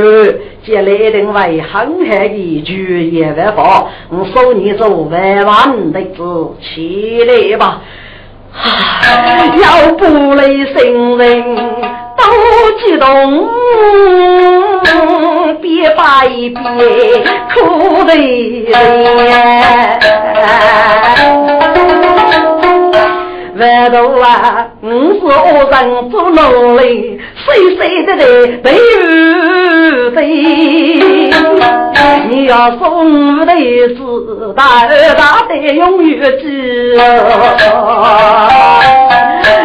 一个接来定为很海的巨业万宝，我收你做万万的子起来吧。要不来新人都激动，别把一别哭的万 头啊，我是恶人做奴隶，谁谁的的对不对？你要送我的子大大的永远记，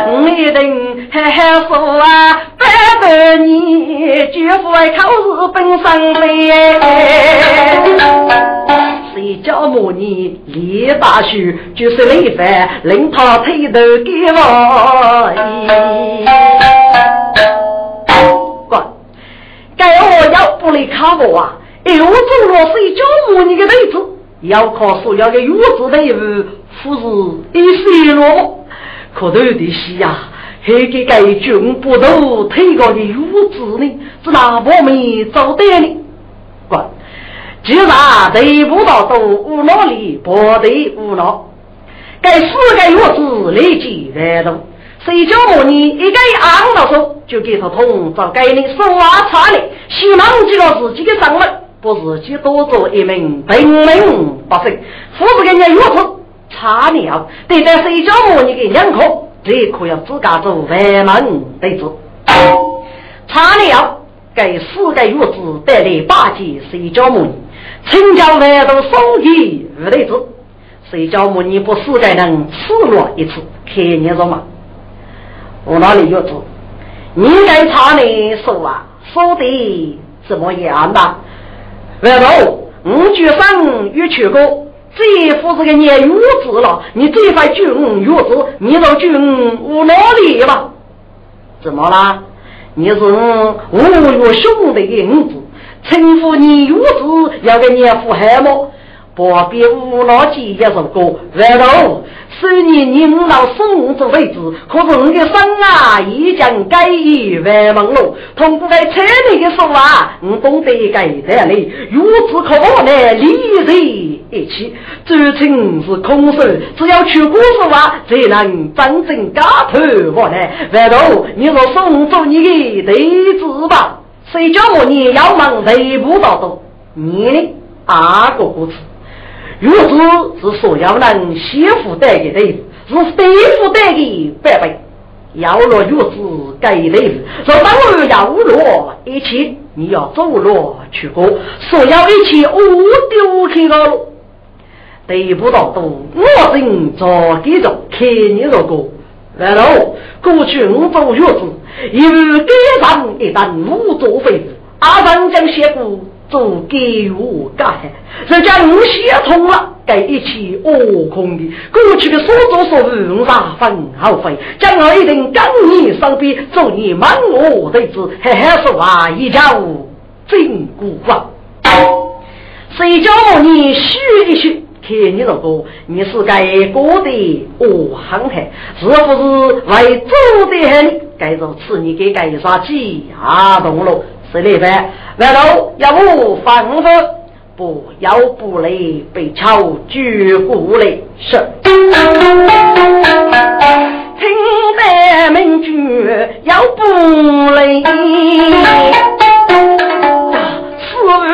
我一定好好说啊，拜拜你，绝不会考试本上来。谁叫母你李大叔就是李凡，令他推头给我。该我要不来看我啊？哎，我做了谁叫母你的妹子，要靠所要的月子队伍，不是一些落。可头的是呀，还给该军部都推高的月子呢，是哪方面做的呢？哥。既然得不到都无脑里，不得无脑。该四个月子立即来动，谁叫我你一个昂到手，就给他通找给你手啊差的，希望记了自己的上位，不自己多做一名平民百姓。否则人家月子差了，得在谁叫我你给两颗，这可要自家做外门弟子。差了，给四个月子带来八戒，谁叫我你？请教外头送给五雷子，谁叫我你不死该能赤裸一次？看你说嘛？我哪里有子，你该查你说啊，说的怎么样的？外头我举生越去过，这副是个年月子了。你这块军月子，你到军我哪里吧？怎么啦？你是五月兄弟的儿子。称呼你如子，要给年富海么？不必无脑记一首歌，然后是你领导送走位置，可是你的生啊，已经改以万门路。通过在车里的说话，我懂得改的嘞。如此可能理在一起，这情是空手，只要去过说话，才能真正加头我呢。然后你说送走你的弟子吧。谁叫我你要忙内部劳动？你呢？阿个故事，如此是所有人媳妇带给的，是对付带给伯伯。要落月子给的，说当然要落一切，你要走路去过，所有一切我丢去了。对不到动，我正早给着看你这个。然后过去五走月子。由给上一旦无作废，阿三将写过做给我干，人家我写通了，该一切恶空的过去的所作所为，我啥分好费，将来一定跟你身边做你满我的子，嘿嘿说话一叫真古啊！谁叫你虚一虚？看你这个，你是该过的哦，憨憨，是不是为做的很？该如此，你给该啥鸡啊？懂了，是那般。外头要不放风，不要不累，被敲举过来是。听得名句要不累，四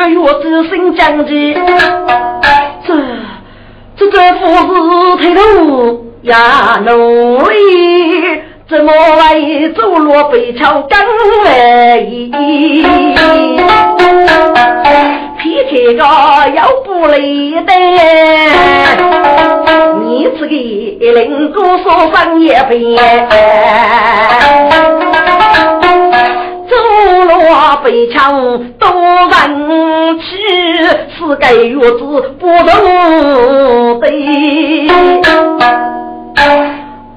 月之心将至，这。这这父子抬头呀努力，怎么来走路北桥更来意？皮贴个要不累的，你这个零工说上也肥。为强多人气，是该月子不容对。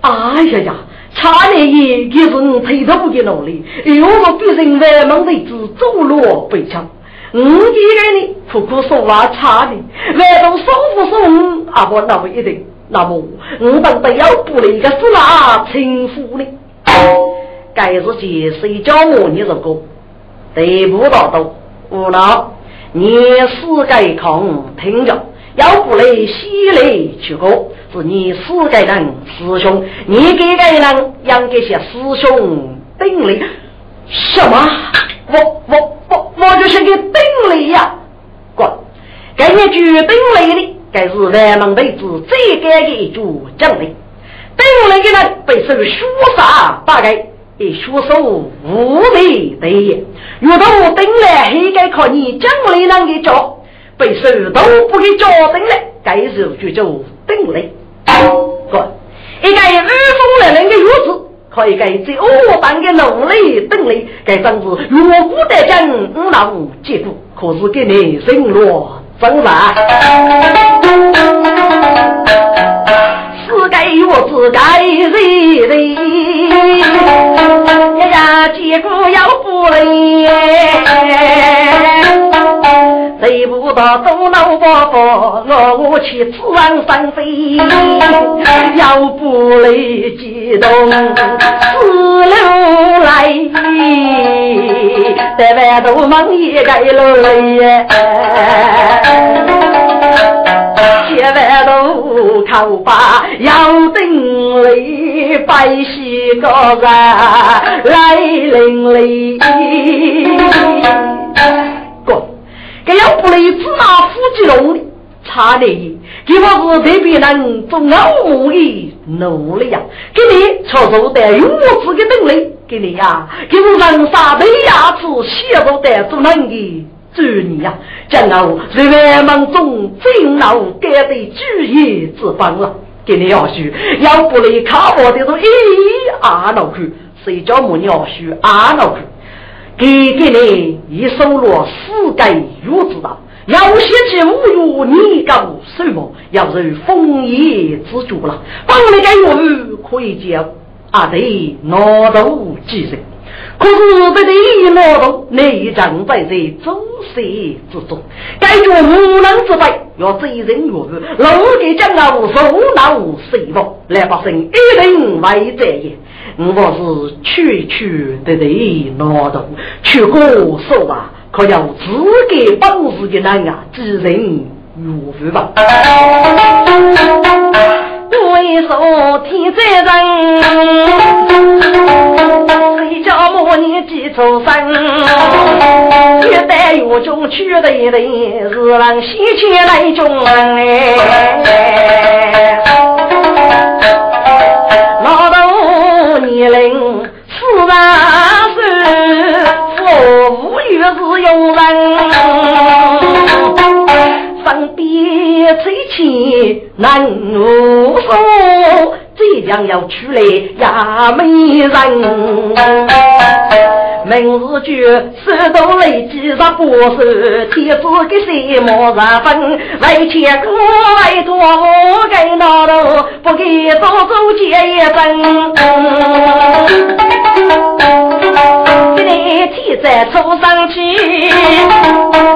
哎呀呀！差点也给人推头的努力，又是别人外门的子走路被抢。我一个人苦苦说话差的，外头说不说啊不那么一定。那么我等得要补了一个是哪称呼呢？该日节谁叫我你这个得不到的无脑，你是该空听着，要不来西来去过。是你四个人师兄，你给个人养这些师兄顶礼？什么？我我我我就是个顶礼呀！滚！给你句顶礼的，该是万门弟子最该的一句奖励。顶礼的人被受书杀，大概也学手无美对也。遇到我顶来，还该靠你奖励人给教，被受都不给教顶了，该是就叫顶礼。个一个日风来人的月子，可以给最恶当的奴隶等你，该真是若无得将五老结果，可是给你人落真难。是该月子该谁的？到东老伯伯，我我去自然上飞，要不来激动四流来，在外头忙一个路来，在外头靠把要等来，百姓个人来领来。这要不来芝麻夫妻龙的，差点，给我是特别能做老母的努力呀！给你操作的有资的能力，给你呀，给我人杀的牙齿，写入的做人的主你呀！将我在万忙中尽劳该的主业之方了，给你要许，要不来看我的是一二老去，谁叫母要许二老去？给给你一收落四盖月之道，要写起五月你搞什么？要是丰衣之主了，帮你个月可以叫阿弟拿到几人？可是这里劳动，你正在这周岁之中，该着无能之辈，要追人越狱，老给将啊受恼谁亡，来百姓一定为这也。我是区区的的劳动，去过说吧，可要自给本事的人啊，知人越狱吧。为说天灾人，谁叫母你记仇深？越待越中去的人，是让西迁来中哎。难无数，即将要出来压美人。明日就手头累积着不少，天子给谁莫十分？为钱过为多，我给老头不给多做结一份。今天天在初上去，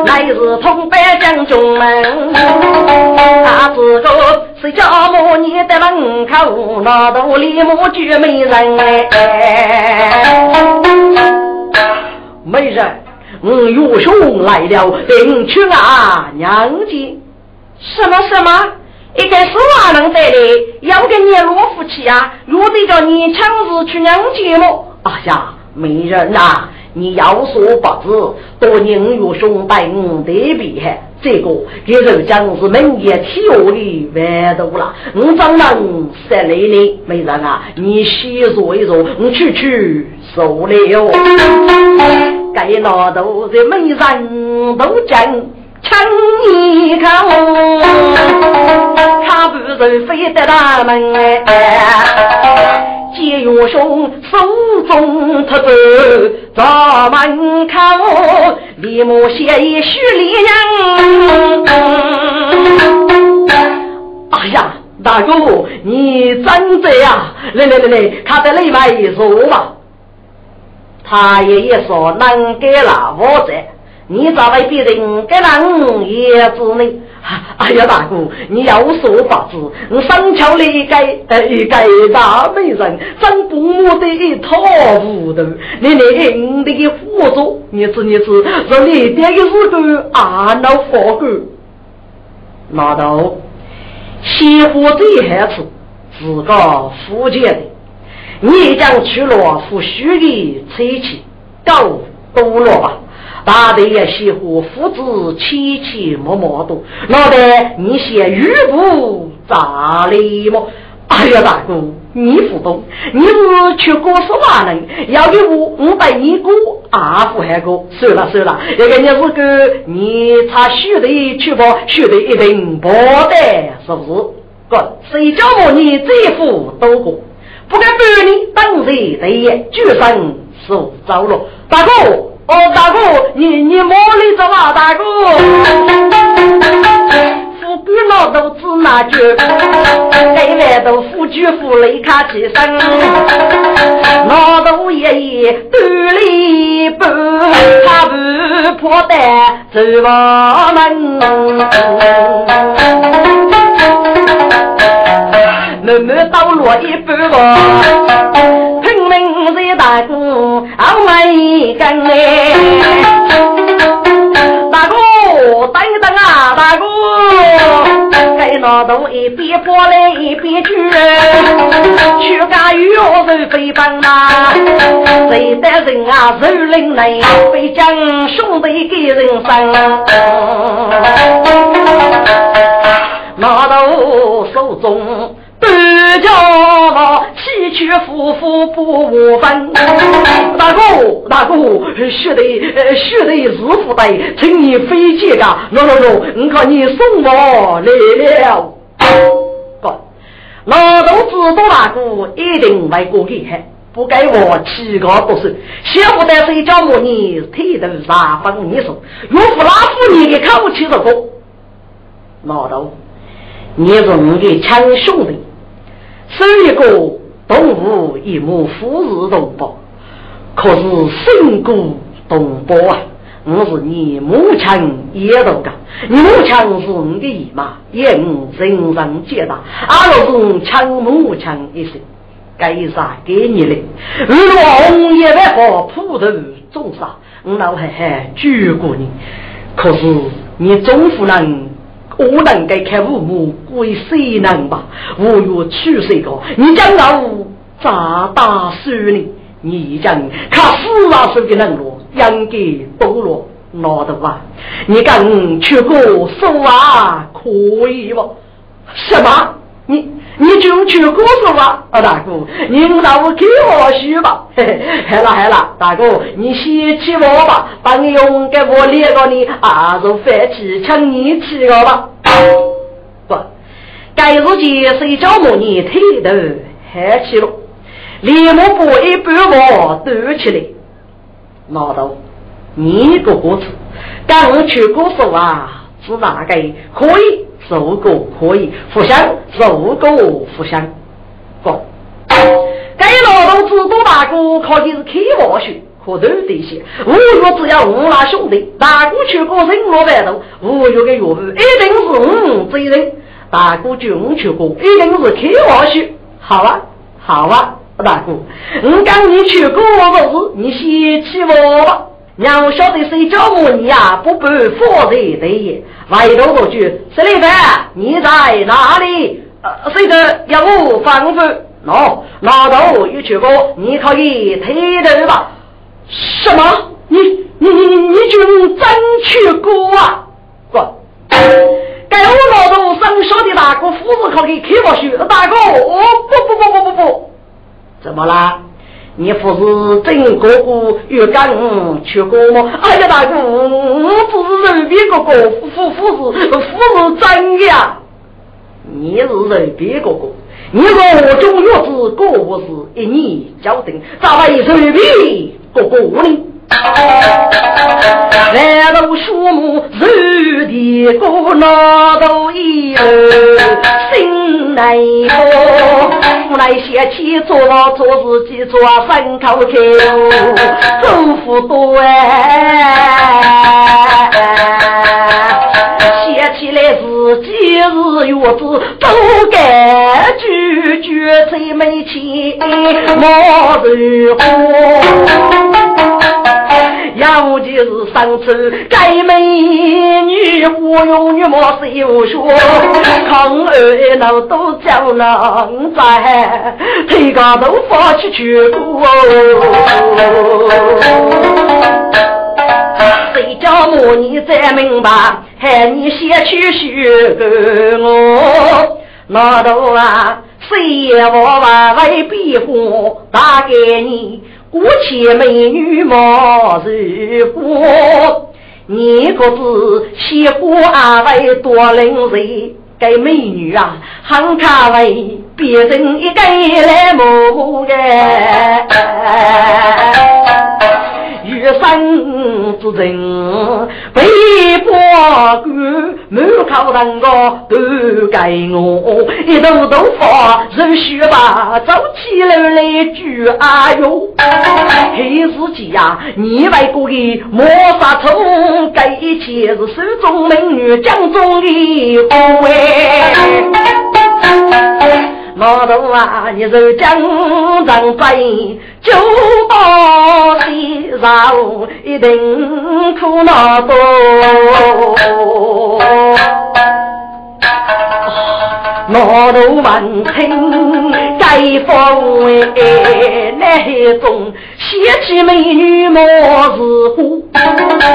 来日同班将军们，他自个是叫母你在门口，老头立马举美人哎。没人，我岳兄来了，领去啊娘亲。什么什么？一个是娃能带的，要跟你老夫妻啊，又得叫你强势去娘亲么？哎呀，没人呐，你有所不知，多年岳兄带我的厉害。这个给人讲是门也体我的玩多了，我怎能塞累你？没人啊，你细坐一坐，我去去受了。该老头的没人都讲抢一口，他不是非得大门哎。见岳兄手中特走，在门口立马写一许礼娘。哎呀，大哥，你真的呀？来来来来，看在里面一说嘛。他爷爷说能给了我这，你咋会别人给人也子呢？哎呀，大哥，你有所法子，我上桥里该呃该大美人，真不母的一塌糊涂。你连你的辅助，你知你知，让你爹个是个阿老佛狗。拿到媳妇最害处，自个福建的。你将去了夫婿的妻气，够多了吧？大队也喜欢父子亲亲默默多，老的你写玉布咋哩么？哎呀，大哥，你不懂，你是去过什么人？要给我，我带你过阿富汗哥。算了算了，这个你是个你他学的去吧，学的一定不得，是不是？哥，谁叫我你这副都过？不敢对你当谁对也，举身受招了。大哥，哦，大哥，你你莫里走啊，大哥。富贵老头子那句，给外头富举富来卡起身。老头爷爷兜里不，他不破的走房门。慢慢倒落一半哦，拼命在大哥熬一根嘞，大哥等一等啊，大哥，该老头一边过来一边去，去干药肉飞奔呐，谁的人啊手拎来，被将兄弟给人伤，老头手中。单家嘛，崎岖夫妇不分。大哥，大哥，学的学的是福袋，请你飞接个。喏喏喏，你看你送我来了。不，老头子多大哥一定会过给海，不该我七个不是。小不得睡觉么？你腿头上分你说，岳父拉夫你看不起这个老头，你是我的亲兄弟。生一个东吴，一母父是同胞，可是身骨同胞啊！我是你母亲也同个，你母亲是你的姨妈，也我人人皆大。阿老是亲母亲一生，该啥给你的？如果红叶万花铺头种啥，我老汉汉救过你，可是你总不能。我能给看父母归谁能吧？我若娶谁个，你将老咋打死你？你已经看死啊死的人了，应该懂了，老的吧？你敢去过手啊？可以不？什么？你你就去过手啊？啊，大哥，你让我给我去吧。嘿嘿，好了好了，大哥，你先去我吧，把你用给我列个你啊，就饭气，请你去了吧。不，该日间睡觉么？你抬头喊起了，连忙把一半毛端起来，拿到你个果子，赶我去过手啊，是哪个可以？受过可以互相，受过互相。不，该劳动制度大哥靠的是开挖学，可头这些。五月只要五拉兄弟，大哥去过人落外头，五月的岳父一定是五责人。大哥就五去过，一定是开挖学。好啊，好啊，大哥，我讲你去过的事，你先去我吧。让我晓得谁叫我你呀？不办佛在对。外头多句，石里凡，你在哪里？呃，谁的要我放风？喏，老头一去过，你可以抬头吧。什么？你你你你你就真去过啊？不，该我老头生小的大哥，夫子可以开不去。大哥，哦不不不不不不，怎么啦？你不是真哥哥又敢去过吗？哎呀，大哥，我不是人边哥哥，夫夫是夫是真的呀。你是人边哥哥，你我中月子哥哥是，一年交定，咋会随便哥哥呢？来到树木树的过那头一路，心内苦，无奈写起做做自己做三口口，祝福多哎，写起来自己日月子都该拒绝最没钱莫如何。要就是上次该美女忽悠女莫是有说，康二老都叫人在，腿高头发起去过。谁叫我你再明白，喊你先去学我老头啊，谁也我娃为庇护，打给你。古且美女莫如过，你可知喜欢阿位多灵人？该美女啊，很卡为别人一个来摸个。余生之人，被迫干，满口人个都给我，一头头发热血吧，走起来来句啊哟，黑司机呀，你外国的莫杀虫，这一切是手中美女江中的护卫。老大啊，你是江上飞，九宝西上一定苦恼多。老头闻听该风哎，那种仙气美女莫是乎，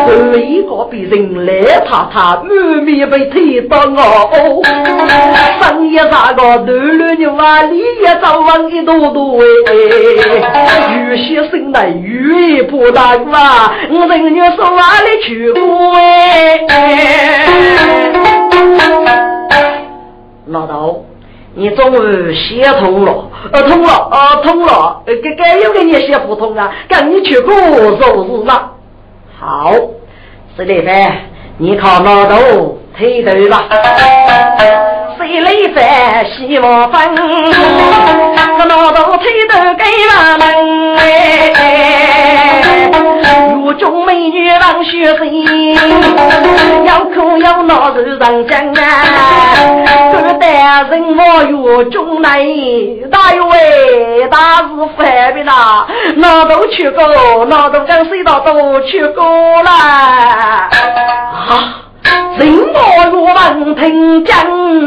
有一个比人来他他满面被推到我，深夜啥个头乱牛啊，里夜早晚一朵朵哎，有些生来雨不大啊，我人家说哪里去过哎。老头，你终于写通了，呃，通了，呃，通了，呃，该该又给你写不通啊，赶紧去过就是了。好，是的呗，你靠老头推头吧。谁来在西望分？这老头推头给我们哎。如中美女王雪生，要哭要闹是人讲啊。这代人我有中来，大有哎，大是犯病啦。老头去过，老头跟谁道都去过了啊。人我若闻听讲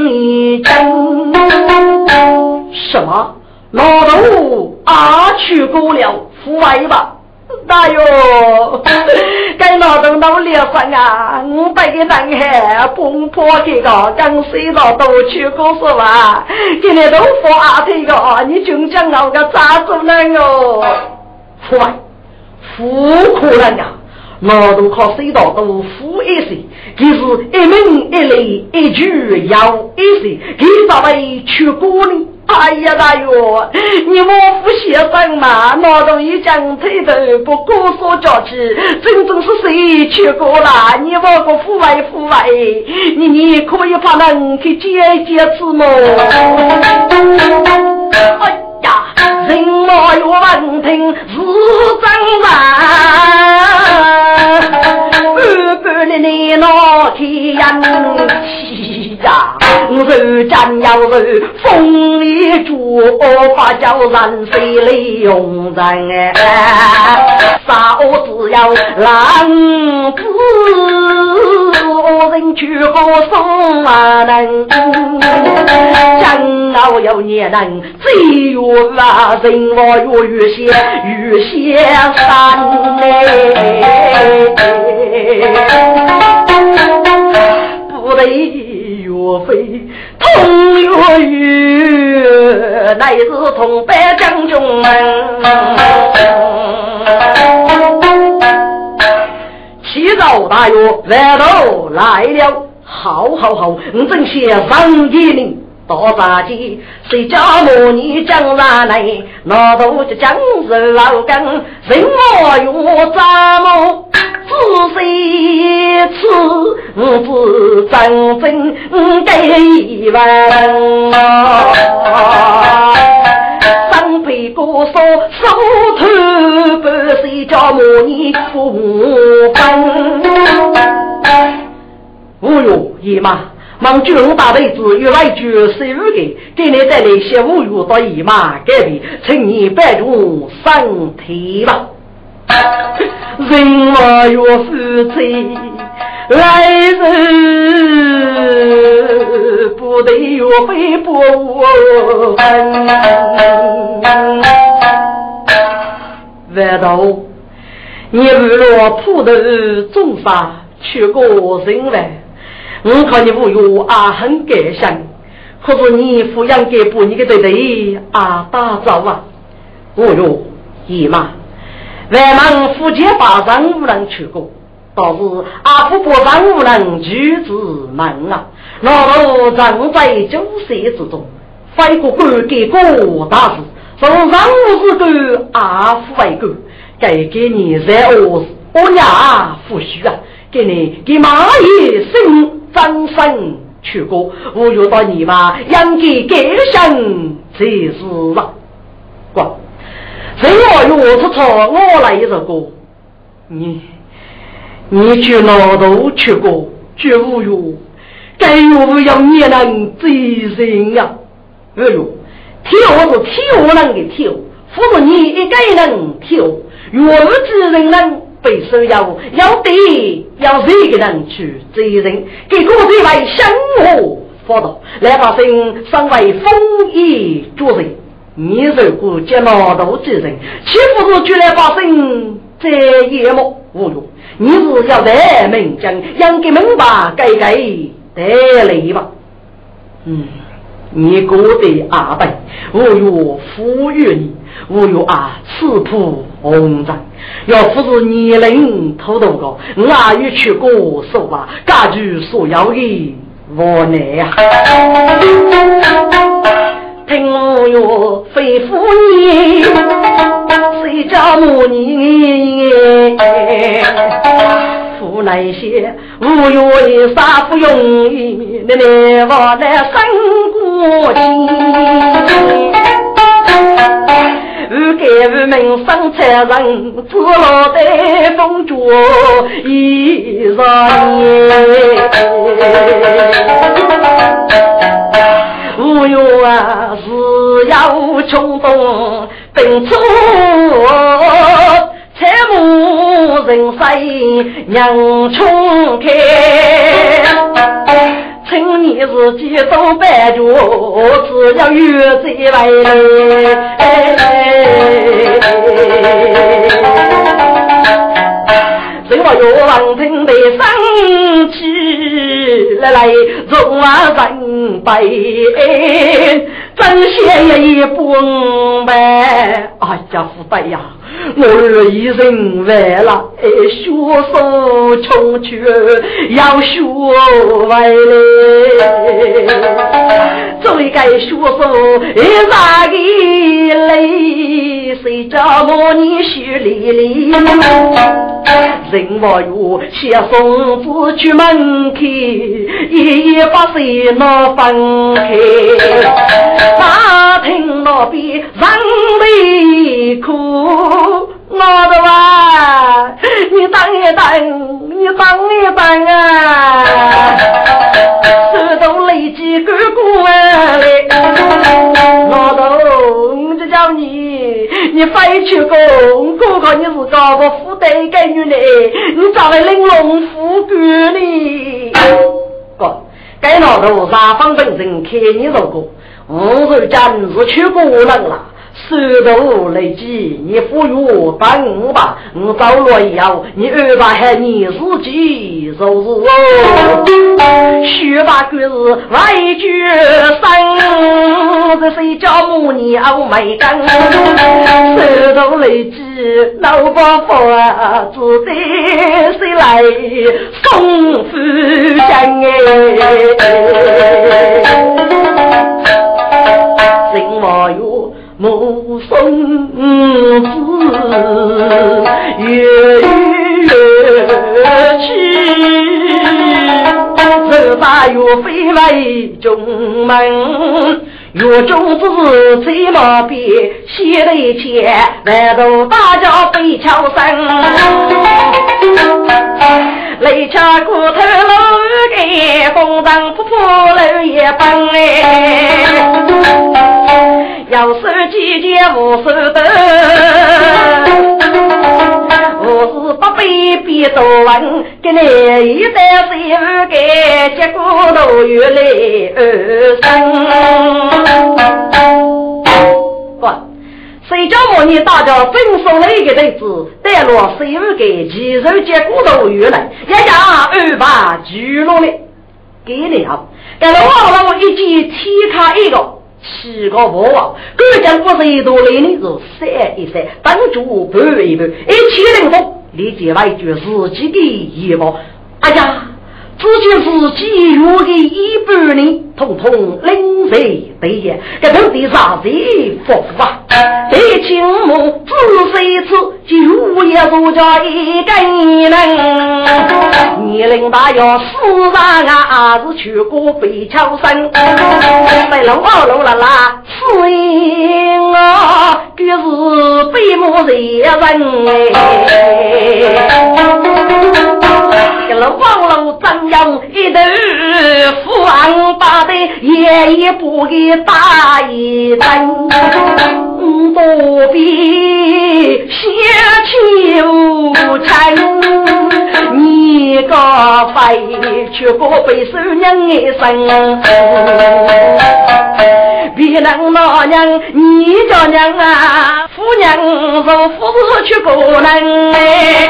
一讲，什么老头啊去过了户外吧？大哟，该老头到离婚啊，五百个男孩奔波这个，刚睡着都去过是吧？今天都发这个，你就讲那个咋做呢哟？户外，富可能呀。老头靠隧道都富一些，就是一门一类一句要一些，给咋位去过呢？哎呀大哟，你莫不先生嘛，老头一讲推头不过说家去，真正是谁去过了？你莫个富外富外，你你可以把人去解解释么？哎呀，人莫有问听是真人。半半的你那天呀，呀，我手斩要是风里竹，把叫人水里用人哎，啥子要浪子。人去何送啊能？将老有年人，只有啊人我越越些越些山哎。不得岳飞同岳岳，乃是同班将军们。一大岳，来都来了，好好好，我正先上给你。到大街，谁家母女将上来，老头就将是老根，人我用我怎么仔细吃，只真正给问。上辈哥说手头不谁家母女父母分。哦哟，姨妈。望巨龙大妹子越来越十五个，给你带来些五月到姨妈隔壁，请你拜住身体吧。人我有夫妻，来日不得约会不分。万道，你日落普头种沙，去过人来。我看你无忧啊，很感伤。可是你抚养给不你的弟弟啊，打造啊，无忧姨妈，外忙夫妻八上无人去过，倒是阿婆婆上无人举子门啊。老头正在酒色之中，非过官给过大事，从上无事干，阿父为官，该给你在我我娘夫婿啊，给你给马爷生。张生去过，我遇到你嘛，应该改生才是嘛。过，谁我约出错，我来一首歌。你，你去老头去过，绝无用，该有要你能追人呀。哎呦，跳是跳人的跳，不是你一个人跳，越之人能。被收要要得要这个人去追人，给各位来相互发道，来把身身为风雨主人。你如果接老道之人，岂不是就来把身这一幕无用？你是要在门将，应该明白该该得来吧？嗯。你过得阿白，我有富裕你，我有啊赤朴红章。要不是年龄偷渡高，我也去过手吧，家具所要的无奈呀。听我哟，非妇你，谁家母女？父那些无有啥不容易，那那我来生过亲。吾给吾们生产人，只落得风烛一日夜。无有啊，是要冲动奔出。人生娘冲开，趁你自己都白脚，只要有这来。谁话有王听得生气来来，众啊人白，真些也不明白。哎呀，福袋呀！我一人为了学手穷去要学回来，做一个学手一啥个累？谁叫我你学哩哩？人我有，写送子去门口，一夜把谁闹分开？大厅那边人为苦。我的娃，你等一等，你等一等啊！手动累积干过来，老头，我就叫你，你非去工，哥哥你是搞个富代给女的，你咋会玲珑富贵呢？哥，该老头啥方本人看你这个，我是家你是去过人了。石头累积，你不如等我吧。我走了以后，你二爸喊你自己收拾哦。十八个是外居生，这谁叫母娘没根？石头累积，老伯伯只得谁来送夫家哎？目送子月月去，人大岳飞来中门，岳中子在马边，写了一千万头大叫飞桥声，雷恰骨头老给风尘仆仆老也奔哎。要手几件无手得，我是不被别多问，给你一代谁不给，结果都越来越深。不，谁叫我你大家分手了一个日子，带落谁不给，其实结果都越来，一家二把聚落了，给你啊，给了我，一记提卡一个。七个婆王，各将不是一多来呢，是三一三，当主半一半，一切灵风，立即来句自己的义务。哎呀！只见自己约的一半人，统统领谁对呀？这到底啥子福啊？这青木只是一次，就要做家一个人。年龄大要四上啊，是去过北桥山，在路二路啦啦，是因啊，就是北木人哎。一路望路张扬，一头富昂八的，夜夜不给打一针。多比血气无情，你个废却不背受人一生。别人老娘，你叫娘啊，夫娘若夫却不能哎。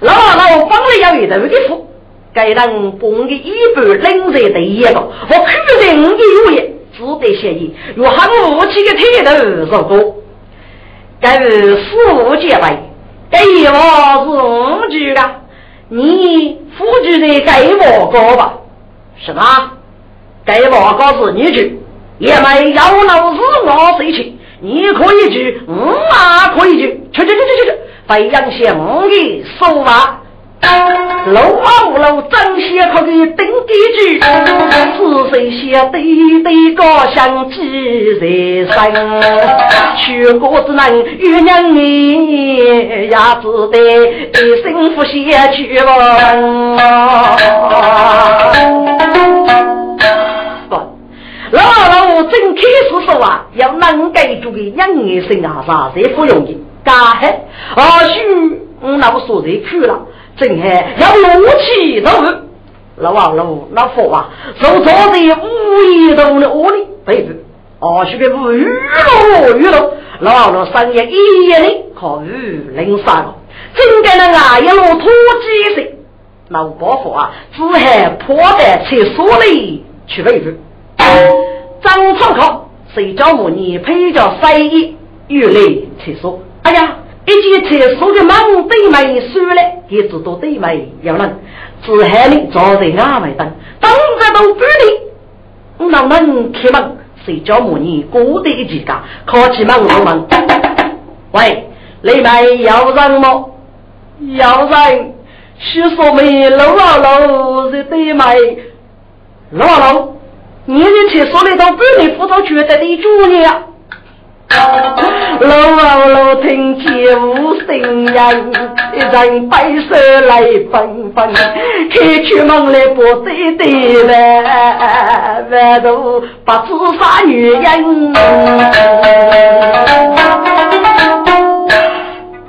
老老帮了要一头的富，该人帮的一半领在第一个，我看在五的有业，只得协议，若喊武器的铁头如果，该是四五结拜，该我是五句的，你夫君的给我高吧？什么？给我高是你句，也没有老是我谁去？你可以去，我啊可以去，去去去去去。北阳县五的说话，楼啊五楼张先可给登记句，是谁写的的高香几在身？娶过子人与娘你也只得一生不写去了。老老正开始说话，要能给住的娘儿生啊啥才不容易。干黑，或许我那不说这去了，正还要怒气都老王老老佛啊，受坐在五一头的屋里。背着，或许个无语喽语喽，老王老三爷一夜里可雨零三个，真该那啊一路拖几岁，老伯父啊，只还破在厕所里去背着，张创考谁叫我你陪着三爷越来厕所。哎呀，一见厕所的门对门输了，也知道对门有人，只喊你坐在外面等，等着都不灵。老门开门，谁叫母女过得一家？开起门老门，喂，里面有人吗？有人，许说没楼啊楼是对门，楼啊楼，你的厕所里头不灵，辅助觉得你主呢？老王老听见无声音，一人摆手来纷纷，开出门来不对对来，外头不知啥女人。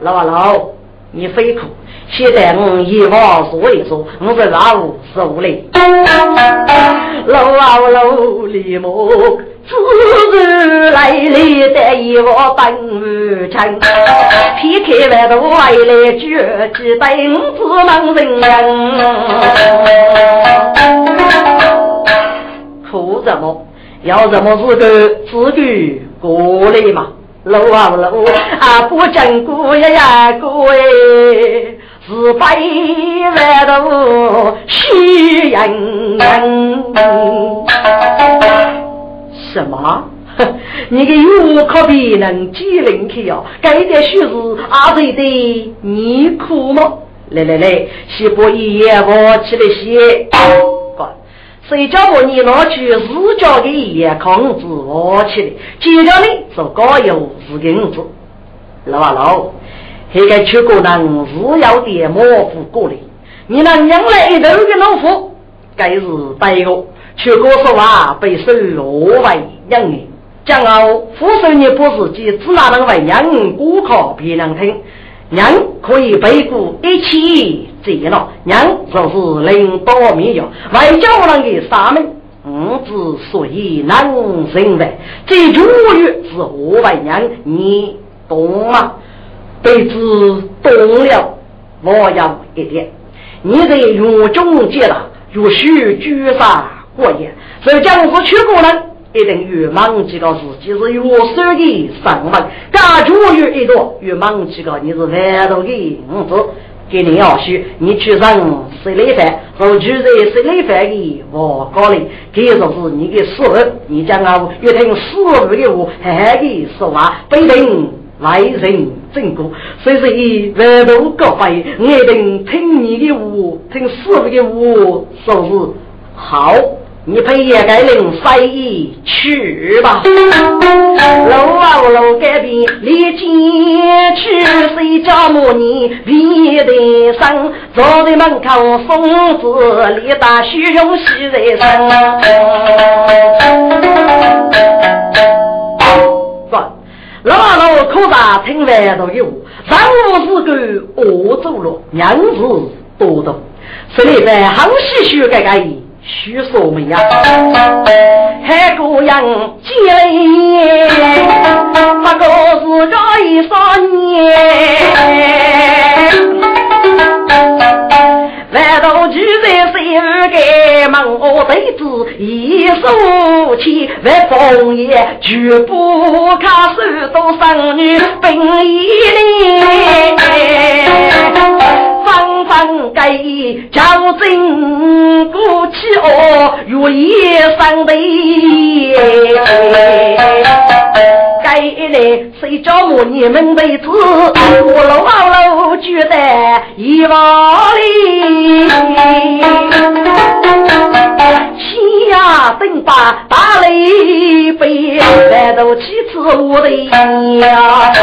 老王老，你非哭，现在我一往说一说，我是老五十五嘞。老王老李某。自然来历的一个本无情，撇开万途外来绝技，等子能人哭什么？要什么资格自己过来嘛？路啊路啊，不讲过呀呀过哎，是百万度喜人。什么？你个有可别能机灵去哦？该点虚实阿对的，你苦吗？来来来，先把一夜我起来写。谁叫我你拿去自家的夜康子我起来？接着呢，做高油是根子。老啊老，这个出国人是要点模糊过来。你那养来一头的老虎，该是白个。出国说话被收二万养的。将后副手你不是及只拿人为养顾客别人听，娘可以背锅一起接了，娘就是领导面用，外交人的三门，五之所以难成为，这主语是何为娘？你懂吗？辈子懂了，我要一点，你在狱中接了，若需居杀过夜，这将是去过人。一定越忙几个自己是越手的上门，家主越一多，越忙几个你是万多的银子。给你要许你去上十里饭，我住在十里饭的房高里，给说是你的师傅，你将啊越听师傅的话，还给说话，不一定来人正过。所以说，以万多各费，我一定听你的话，听师傅的话，说是好。你陪叶该领飞去吧，楼啊楼隔壁离进去，谁家母你别得上，坐在门口疯子李大虚荣喜在身。说，老老可大听完都有，上午是个恶走了，娘子多多，这里在杭西学个个。许说明呀，海姑娘结嘞，不过是个一三年。门，我辈子一手气，万风也绝不卡手都生女本一年，方方盖叫真不起哦，如夜上的。该来谁叫我你们辈子，我老老觉得一万里。天呀，等把大雷飞，难道几次我的呀？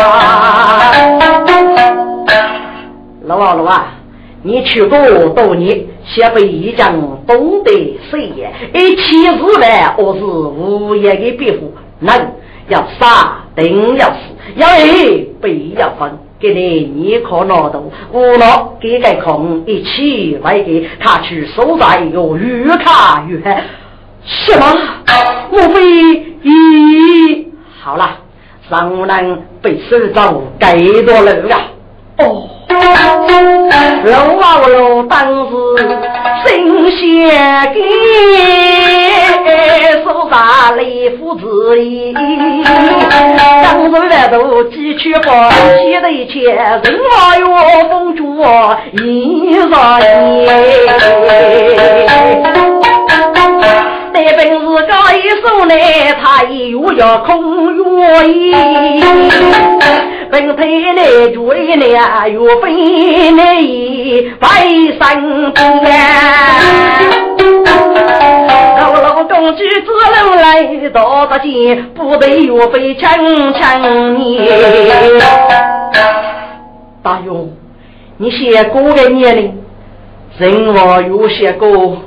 老王老王，你去过多年，先辈一讲懂得谁也，一起日来我是无言的别户，能要杀，定要死，要一必要分。给你你可劳动，我老给个空一起来给他去收债哟，越看越黑。什么？莫非咦？好了，上南被收走该多了啊！哦。老毛老当时心先给，手把雷夫子意，当时来都几曲花，写的一切人话哟，风烛一上烟。那本是高一手呢，他又要空月意，本推来追呢，又分呢，白山东啊，老老公举子龙来到得见，不得又被强强你。大勇，你写过个年龄，人我有些过。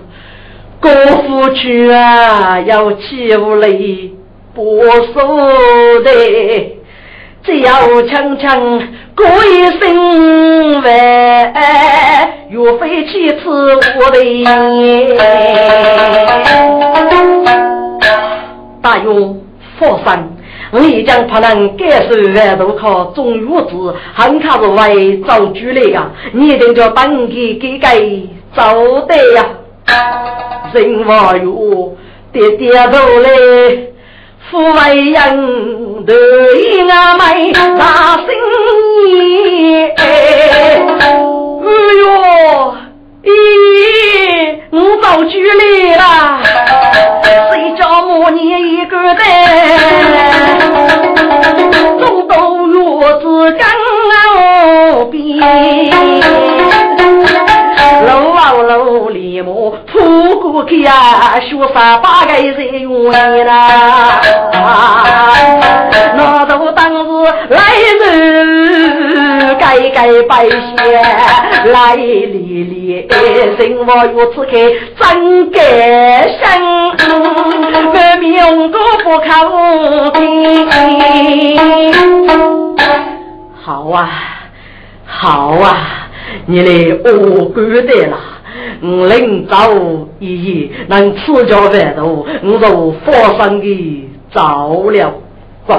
过夫去啊，要欺负你不收的，只要强强过一生饭，岳飞去吃我的。大勇，佛山，我已将他能感受万都靠中月子，很可是为造主来呀！你一定叫当给给给找的呀！人话哟，爹爹头嘞，富为人对俺们大心意。哎呦！咦，我到局里了，谁叫我你一个的？走到院子刚后边，楼啊楼里么铺过去呀，学啥八个人员啦？那都当是来人，该该拜谢来哩哩，生活如此开真感伤，没命过不靠天。好啊，好啊，你来我干的啦。我领早一夜能吃着饭头，我就发生的早了。不，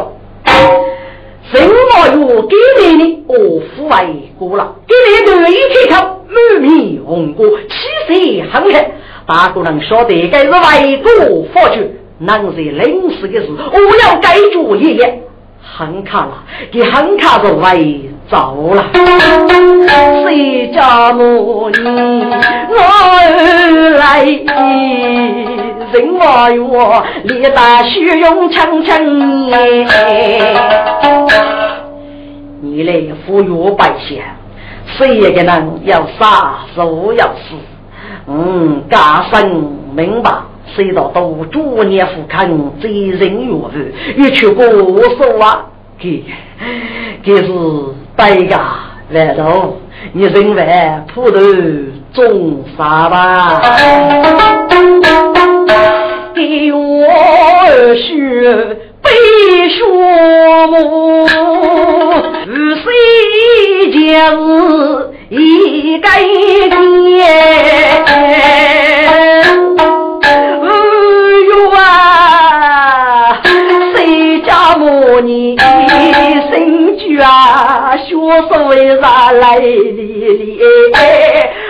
什么药给你的？我父为过了，给你头一开口，满面红光，气色很黑。大姑娘晓得该是为国发去，能是临时的事，我要改主意也。很卡了，给很卡是为。走了，谁家母女我来？人话哟，力大虚荣强强耶！你来富裕百姓，谁一个人要杀手要死？嗯，家生明白，谁道都诸年富康，贼人越富，越去过我手啊！给，给是。白家来头，你认为铺头种啥吧？给我学背书目，谁家是一个爹？啊，学所为啥来哩哩？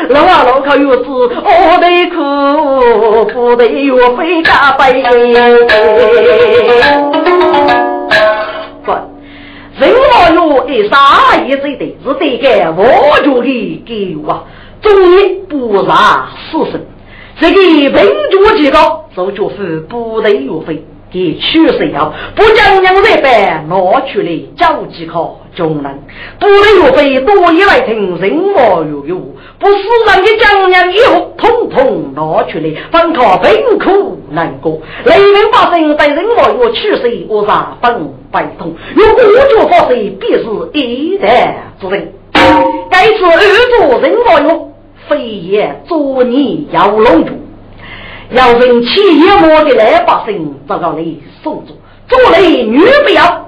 老啊老靠有子，我得苦，不得有费加倍。不，人我有一啥意思的？是得给我觉的给我，终于不杀死生。这个平主几高，就就是不得有费。给取谁要不将娘这般拿出来交几颗穷人，不能又被多一来听人话又有，不是人的将娘以后统统拿出来，反靠贫苦难过。雷鸣百姓对人话又取谁，我啥分不通？用国家发誓，必是一代之人。该次二做人话哟，非也做你要龙主。要人欺我的老百姓，遭到你送走，做雷女不要。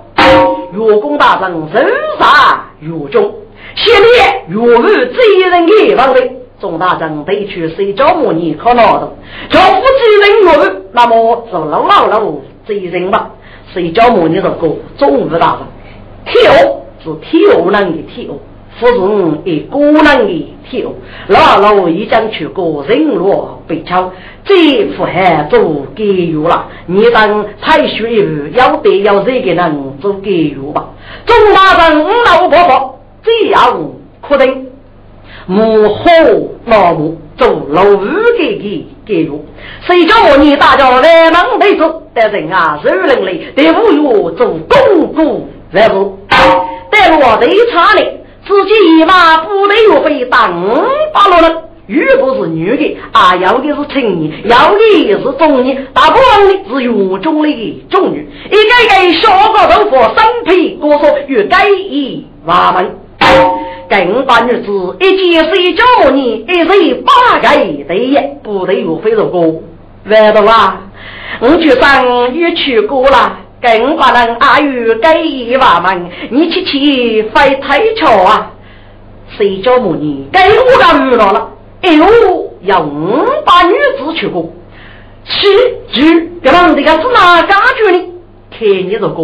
岳公大人人杀月中，现在岳父贼人的方位，钟大人得去谁叫母你可闹的？叫夫贼人岳父，那么就老老老贼人吧？谁叫母你是个中午大人？跳是跳人的跳。不是一个人的跳，老老已经去过人罗北桥，这副还做给予了。你当太学一要得要这个人做给予吧。中大人老婆婆这样可定，母后老母做老五给给给予。谁叫我你大家来忙得做的人啊？受人类得无有做公公来不？但我得差呢。自己一马不得又被当八路了，又不是女的，啊，要的是青年，要的是中年，大部分的是院中的中女，一个个小个头发，身披裹束，与盖衣瓦门，更把女子一件睡觉呢，一人八个对也不得又非如过，完了吧？我去上也去过了。更不能阿谀给娃们，你去去飞太巧啊！谁叫母你给我个娱乐了？哎呦，要五百女子去过，七句，这让这个是哪家去呢？看你这个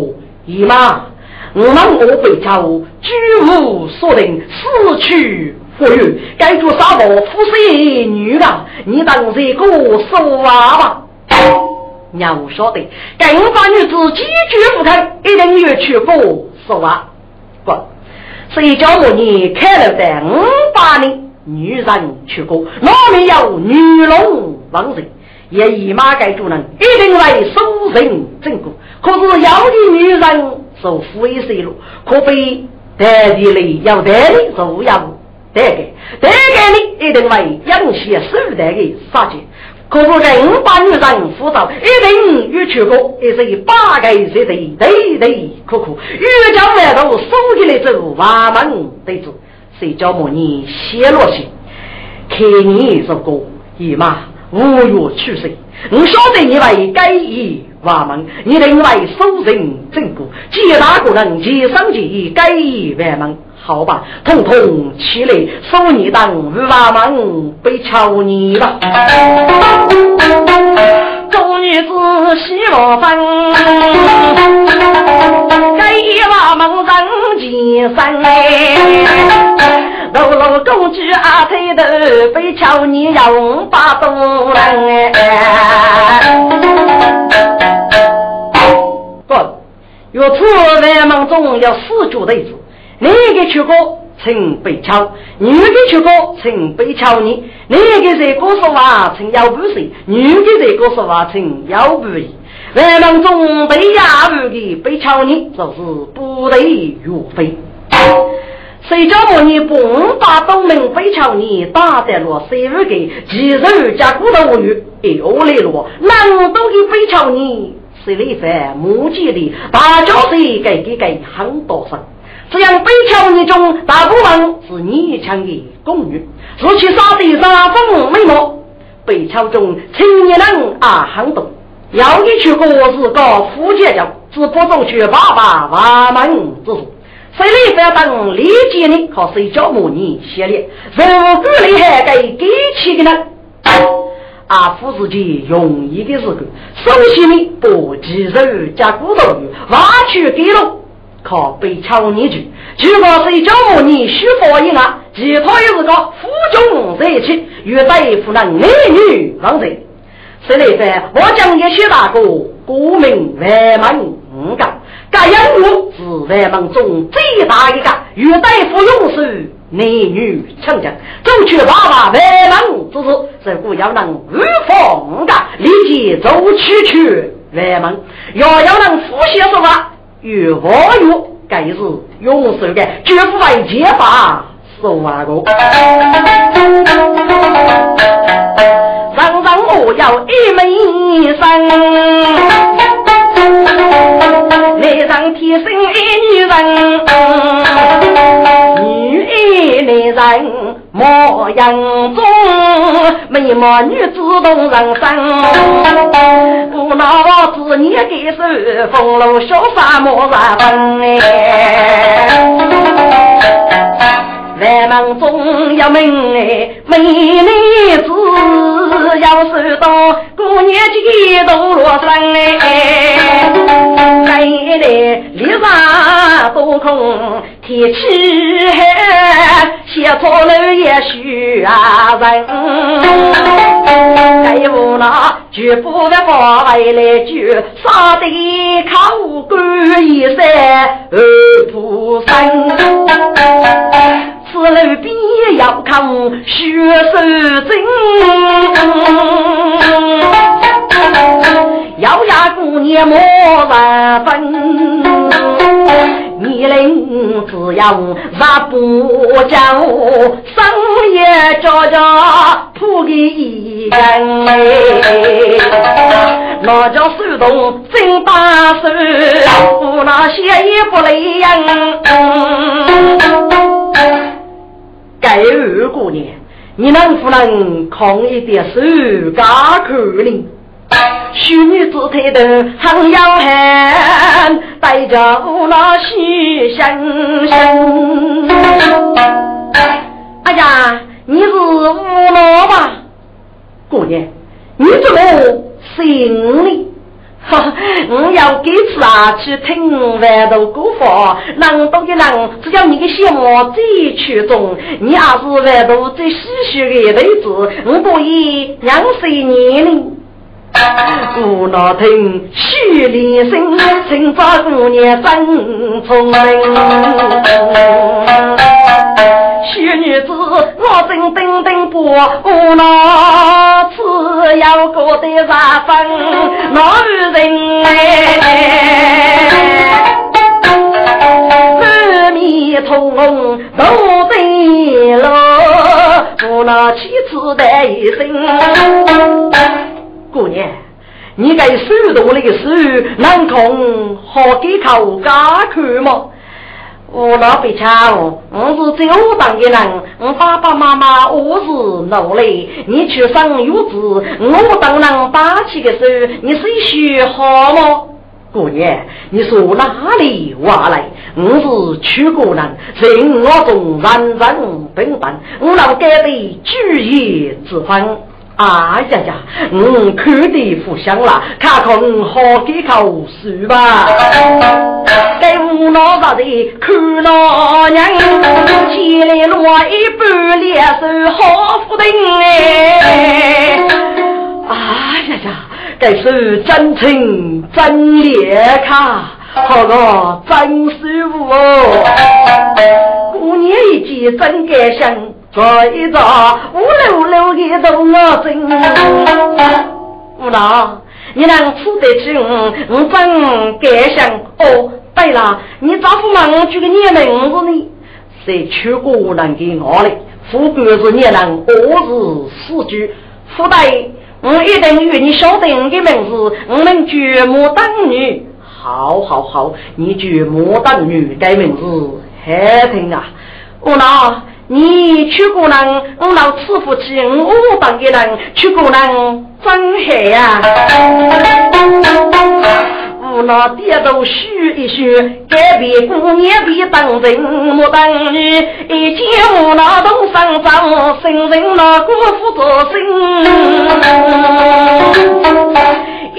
姨妈，我们我北朝居无所定，死去不远，该做啥我夫婿女啊？你当这个说话吧。娘我晓得，该我把女子坚决不肯，一定要去过说话。不，谁叫我你开了的五八年，女人去过，哪里有女龙王人？也姨妈该主人一定会收人正果。可是要的女人受富裕些路，可非带地里要带的就要带给，带给你一定会养些手段的杀鸡。可是人把女人辅导，一定与全国，也是八个岁的对对苦苦，越叫外头收起来走，万门对住，谁叫么你泄落去？看你这个姨妈五月去世，我晓得你为该意万门，你另外收人正果，几大个人皆生计该意万门。好吧，统统起来，收你当五万门，被敲你吧。众女子喜罗分，该万门人前身。楼楼公举阿推头，被敲你要把多人。不，有次万门中要四主对子。哪个去过请被敲，女的去过请被敲你。哪个在歌说话请要不谁？女的在歌说话请要不一。万忙中被压住的被敲你，就是不得如飞。谁叫我你不把东门被敲你打得落谁不给？肌肉加骨头鱼又来了，难都给被敲你，谁来犯目击的？大家谁给给给很多声。这样北桥一中大部分是女强的宫女，是去杀的杀风美貌。北桥中青年人啊很多，要你去过是个福建教，只不中去爸爸瓦门之术。谁来反等理解呢？靠谁教母你写的？如果你还给给起的呢？啊，夫自己容易的时候，首先呢，把鸡肉加骨头挖去给了。靠北桥你去，如果是叫我你虚发一案，其他也是个夫中在一起，与大夫能男女方人。谁来说？我讲一些大哥，国民万门五个，该任务是万门中最大一个，与大夫用手男女强强，争取爸爸万门之事，如果要能无妨的，立即走去去万门，要要能复习说法。与我有，该是用手的，绝不为结发受啊个。人人我要一门生，男人天生爱女人，女爱男人。模样中，美貌女子动人生。无脑子你给手，风流潇洒莫啥分哎。万门中有名哎，美女子要受到过年节都落身哎。来来立上多空天气寒，写错了也许啊人。该无那绝不的话外来句，杀得口干一山二菩萨。此路必要看血手真。要压姑娘莫万分，你领只要杀不叫，深夜家家扑给一人那叫手动真把手，不那些也不累呀。该二姑娘，你能不能抗一点手加口令？许女子抬头很要喊，带着那许香香。哎呀，你是无脑吧？姑娘，你怎么姓李？我要给次啊去听万头歌佛，人多的人，只要你的羡慕最曲中，你也是万头最唏嘘的日子，我可以让谁年龄？我那听许连生，寻找姑娘真聪明。许女子，我正等等不，我那只要过得啥分，哪有人哎？阿弥陀佛，都对了，我那妻子的一生。姑娘，你该手动那个手，能空好给口家去吗？我老别抢，我是最武当的人，我爸爸妈妈我是努力，你去生月子，我当然打起个手，你是学好吗？姑娘，你说哪里话来？我是曲国人，人我中人人平等，我老该的举业之分。啊呀呀！我看的不香了，看看我好给口水吧。给我老爸的看老娘，起来落一半脸手好福的哎！啊呀呀！这是真情真烈卡，好个真舒服哦。过年一见真感伤。这一早五六六的动我真，五郎，你能吃得起我？我真感想。哦，对了，你咋不问这个年名字呢？谁去过能给我的？富贵是年人，我是四句。富大，我一定与你晓得我的名字，我们绝莫当女。好，好，好，你绝莫当女的名字好听啊，五郎。你去过人，我老吃不起，我当的人去过人真黑呀！我那爹都许一许，改变姑娘别当人莫当女，一见我那东上长，生人那辜负着心，一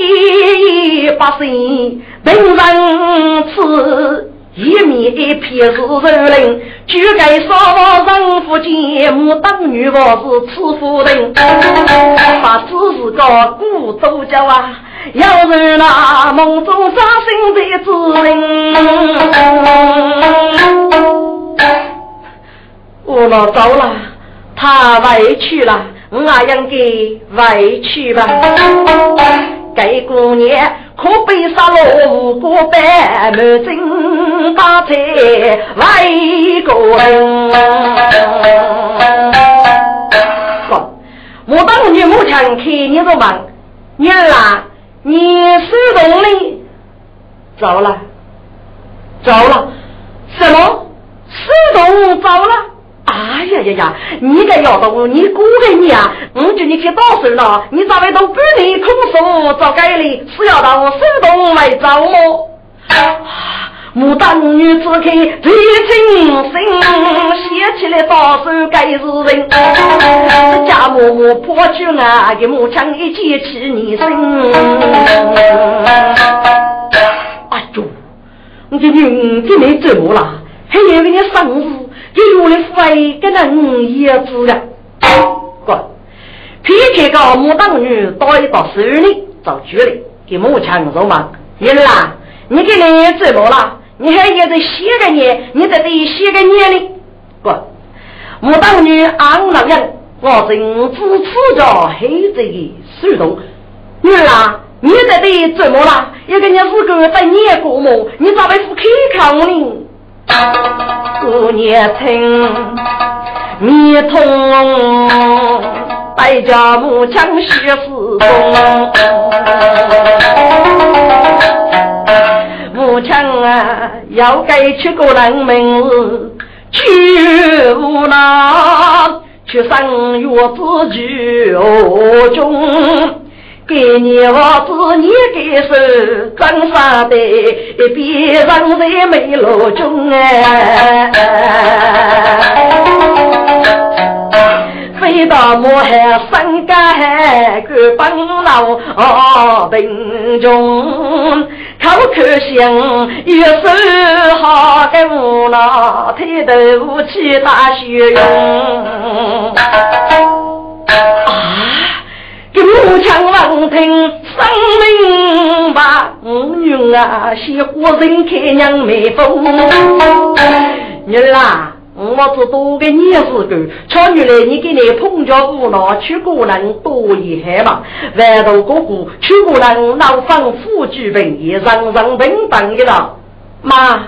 一百岁等人吃。一面一片是肉林，就该说人夫见母当女我是吃夫人，把只是个孤独叫啊，要是那梦中伤心的之人，我老走了，他委屈了，我也应该委屈吧，该姑娘。可悲杀了无辜百满征打在外国人。我当你母亲看你做梦，女儿啊，你手动的走了，走了，什么？手动走了？哎呀呀呀！你个丫头，你过给你啊！我叫你去打手了，你咋会到半夜空手找该哩？是要到我手动来找我？牡丹女子开最清心，写起来打手该是人。家默默破旧啊，给木枪一接起你身。哎呦，我今天今天怎么了？还以为你生日。给我的肺跟人也知了，乖，皮皮个牡丹女到一到手里找局里给母亲肉嘛。你啦，你给你怎么了？你还也得写个年，你得得写个年哩。乖，牡丹女安那样，我正支持着黑子的手动。女儿啊，你得得怎么了？有个人是个在年过么？你咋会不开口呢？姑娘听，你同带着母亲学四中，母亲啊，要该去个人门去无那去上月子就中。给你我子你给手，真杀的别人在没路中哎，飞到我海山干来个帮老哦贫穷，口口香，一手好给无老抬头去打雪用。啊！给母亲闻听生明白，五女啊，喜欢人看娘眉峰。女儿啊！我只多给你四个，瞧原来你给你碰着无脑去过人多厉害嘛？万头哥哥去过人老方富举本也人人平等的了。妈，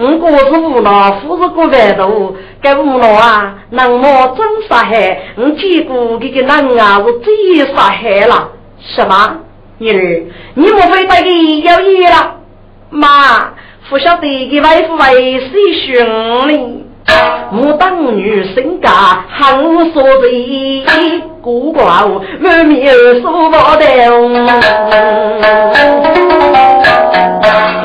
我哥是无脑，富是个万头，该无脑啊，能么真杀害？我见过这个人啊，是最杀害了。什么？女儿，你莫非对你有意了？妈，不晓得给外父为谁寻呢？我当女身家很所贼，孤寡无满面说不得。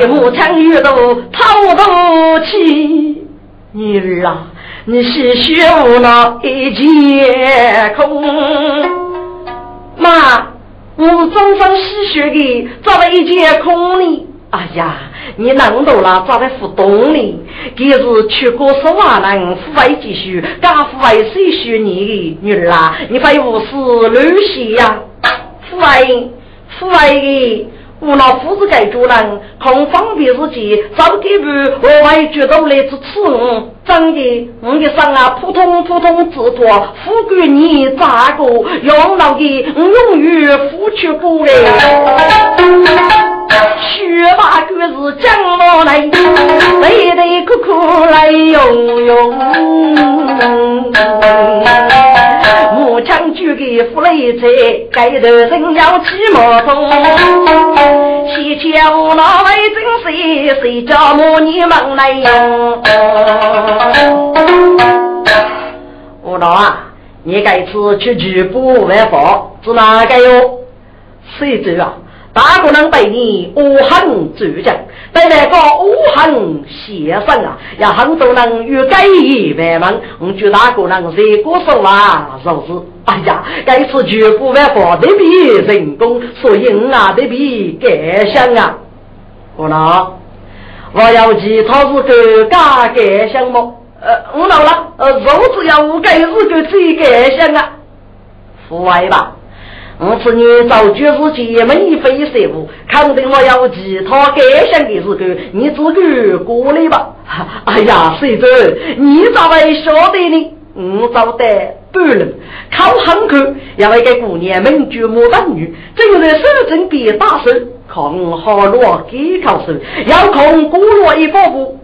一母亲遇到滔滔气，女儿啊，你是学无那一节空。妈，我终身吸血的，找了一节空呢。哎呀，你难懂了，咋在不懂呢？今日去过十万人，父爱继续，家父爱谁许你的女儿啊？你非无事乱写呀？父爱，父爱的，我那夫子该做人，空方便自己，早点不额外觉得来支持我。真的，我的生啊，扑通扑通之托，富贵你咋个？养老的，我永远付出不来。学把故事讲我来，累累苦苦来用用。母亲煮给扶了一醉，盖头人要骑马风。西桥那位真谁谁叫母女们来用？我老啊，你该次去举步外访，是哪个哟？谁走啊？大姑娘对你无恨主将，对那个无恨先生啊，要很多人与改一百万，我就大姑娘热过手啊，是不是？哎呀，该次绝不万法得比人工，所以我啊得比感想啊。我老，我要记他是个假感想么？呃，我老了，呃，肉质要我该是个最感想啊，父爱吧。我是你早就是姐妹非谁物，肯定我要其他感想的时候，你自个过来吧。哎呀，谁知你咋会晓得呢？我找得不能靠汉口，要为给姑娘们举牡丹女，正在手中别大手，看好罗给考手，要空过罗一步步。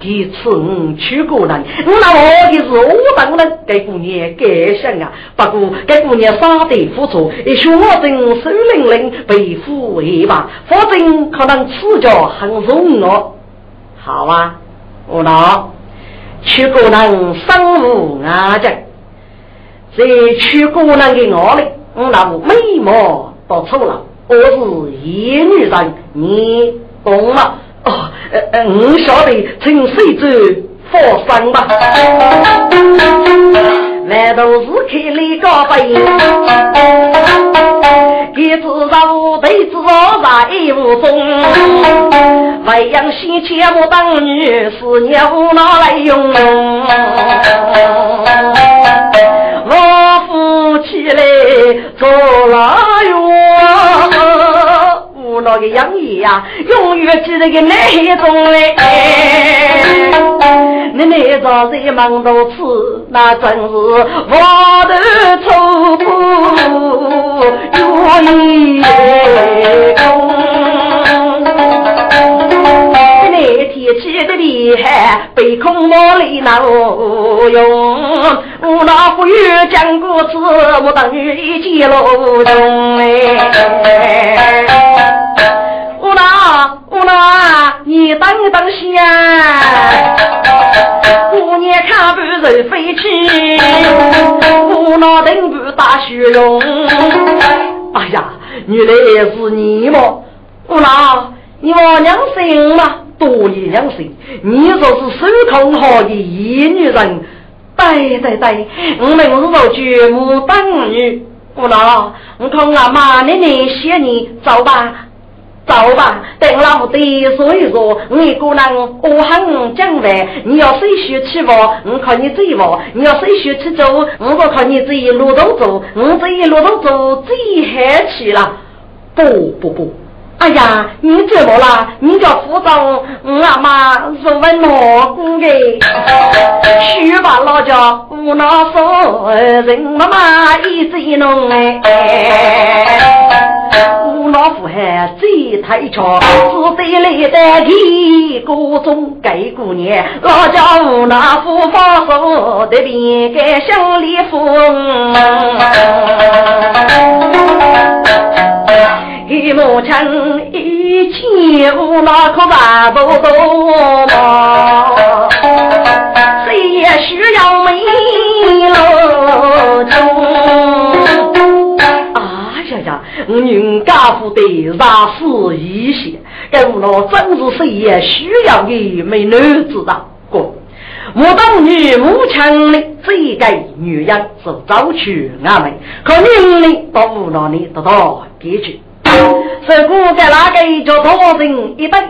第次我去过人，我那我的是我当然给姑娘感想啊。不过给姑娘杀得付出，一学我真手灵灵被俘一把，否则可能此家很容我。好啊，我那去过人生无阿家，在去过人的我里，我那眉毛都丑了，我是一女人，你懂吗？呃呃，我晓得，请谁走佛山吧。外头是开了个杯，一只手对子在无风，外阳西切莫当女，思念无哪来用？我夫妻来做了哟。那个杨爷呀，永远记得个那种嘞。你那早在忙到此，那真是我的错苦有那天气的厉害，被空毛里闹用。我那不愿讲故事，我等于一见路中哎。我那我那，你等等下，姑娘看不人飞去，我那等不打雪容。哎呀，原来是你嘛！姑娘你我娘生嘛，多一娘生。你说是手空好的一女人，对对对，我们是说绝母当女。姑老，我看俺妈奶奶谢你走吧，走吧。等老的所以说，你个人我很讲的，你要谁学吃不？我靠你自己不？你要谁学起走？我不靠你自己路都走，我这一路都走，最嗨去了。不不不。哎呀，你怎么了？你叫副总，我阿妈是问老公的。去吧，老家无脑说，人妈妈一直弄哎。无脑妇还最太强，只得来得及各种给姑娘。老家无脑妇放手的边个乡里风。一母亲一起无那可办不到嘛，谁也需要美老中。啊呀呀，我女家父的大事一些，跟我真是谁也需要的美男子的。过，我当女母亲的这个女人是早娶阿妹，可命令到无那里得到解决。是古在那个叫多人一等，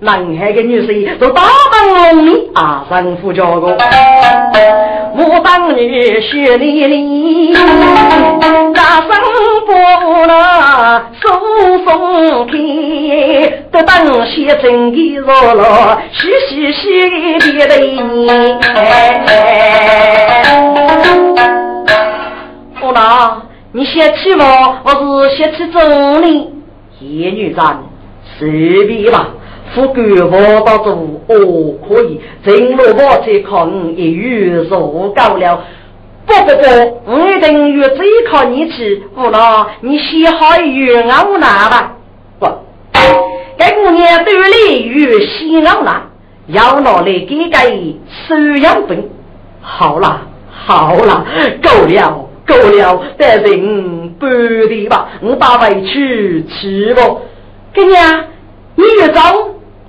南海的女婿都大当龙里啊，丈夫叫个，我当女婿哩哩，大声不了送送开，都当先生的热闹，嘻嘻嘻的对你。我那，你先去吧，我是先去走呢。叶女长，随便吧，副官我到中哦可以，正路我再靠你一语入高了。不不不，我一定越再靠你去，无奈你先好与我拿吧。不，该姑娘对立与西我拿，要拿来给个收养本。好了好了，够了。够了，得人半的吧，我把回去吃了？给你啊，你越走，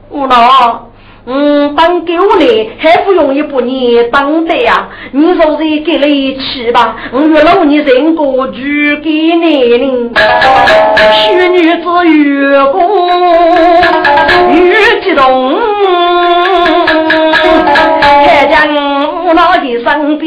我老，嗯，当给我来还不容易把你当的呀？你说是给你吃吧，我越老你人过去给你呢。许女子越过越激动，看见我老的身边。